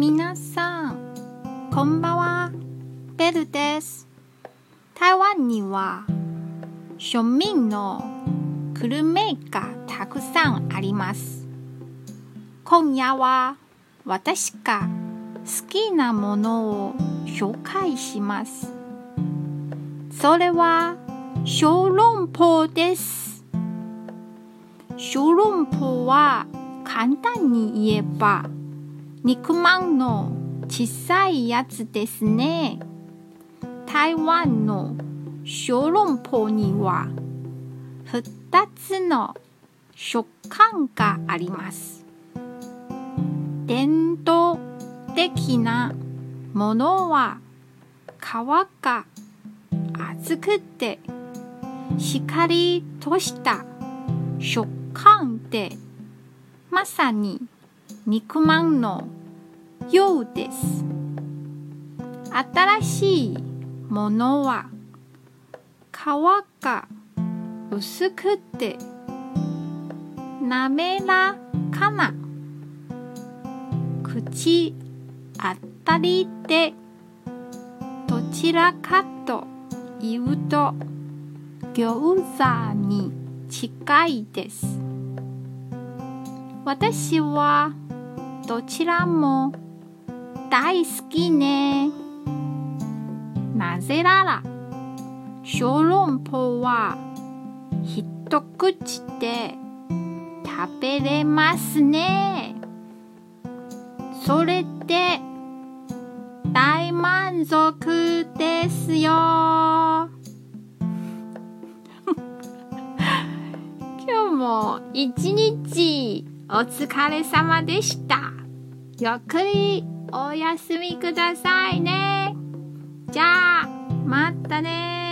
皆さん、こんばんは。ベルです。台湾には庶民のグルメがたくさんあります。今夜は私が好きなものを紹介します。それは小籠包です。小籠包は簡単に言えば肉まんの小さいやつですね。台湾の小籠包には2つの食感があります。伝統的なものは皮が厚くてしっかりとした食感でまさに肉まんのようです。新しいものは皮が薄くて滑らかな口当たりでどちらかというと餃子に近いです。私はどちらも大好きね。なぜなら小籠包は一口で食べれますね。それで大満足ですよ。今日も一日お疲れ様でした。ゆっくりお休みくださいね。じゃあ、またね